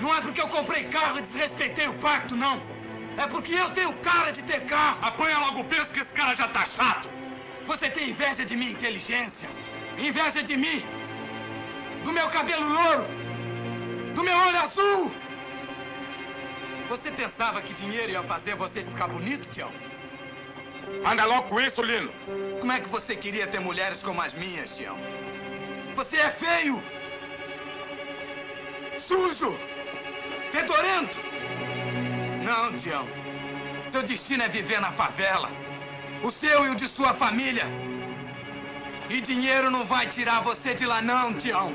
Não é porque eu comprei carro e desrespeitei o pacto, não. É porque eu tenho cara de ter carro. Apanha logo o preço que esse cara já tá chato. Você tem inveja de minha inteligência. Inveja de mim. Do meu cabelo louro. Do meu olho azul. Você pensava que dinheiro ia fazer você ficar bonito, Tião? Anda logo com isso, Lino. Como é que você queria ter mulheres como as minhas, Tião? Você é feio! Sujo! Fedorento! Não, Tião. Seu destino é viver na favela. O seu e o de sua família. E dinheiro não vai tirar você de lá, não, Tião.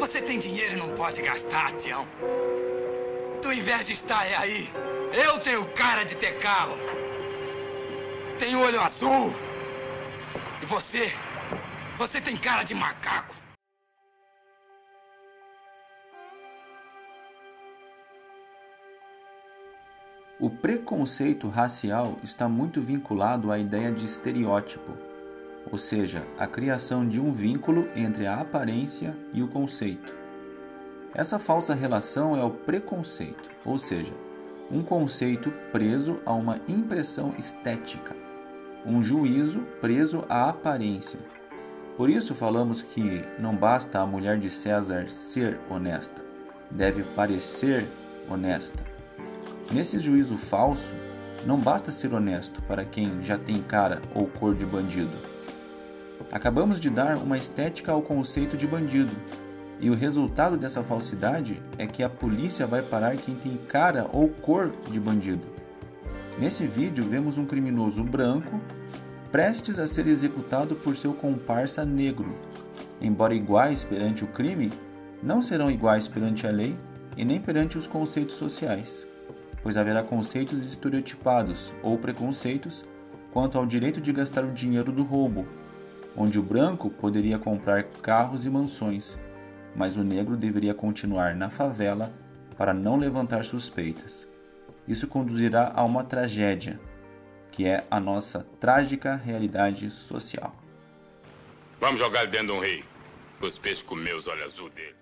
Você tem dinheiro e não pode gastar, Tião. Tua inveja está é aí. Eu tenho cara de ter carro. Tenho olho azul. E você? Você tem cara de macaco. O preconceito racial está muito vinculado à ideia de estereótipo, ou seja, a criação de um vínculo entre a aparência e o conceito. Essa falsa relação é o preconceito, ou seja, um conceito preso a uma impressão estética, um juízo preso à aparência. Por isso falamos que não basta a mulher de César ser honesta, deve parecer honesta. Nesse juízo falso, não basta ser honesto para quem já tem cara ou cor de bandido. Acabamos de dar uma estética ao conceito de bandido, e o resultado dessa falsidade é que a polícia vai parar quem tem cara ou cor de bandido. Nesse vídeo, vemos um criminoso branco prestes a ser executado por seu comparsa negro. Embora iguais perante o crime, não serão iguais perante a lei e nem perante os conceitos sociais pois haverá conceitos estereotipados ou preconceitos quanto ao direito de gastar o dinheiro do roubo, onde o branco poderia comprar carros e mansões, mas o negro deveria continuar na favela para não levantar suspeitas. Isso conduzirá a uma tragédia, que é a nossa trágica realidade social. Vamos jogar dentro de um rio. Os peixes comer os olhos azul dele.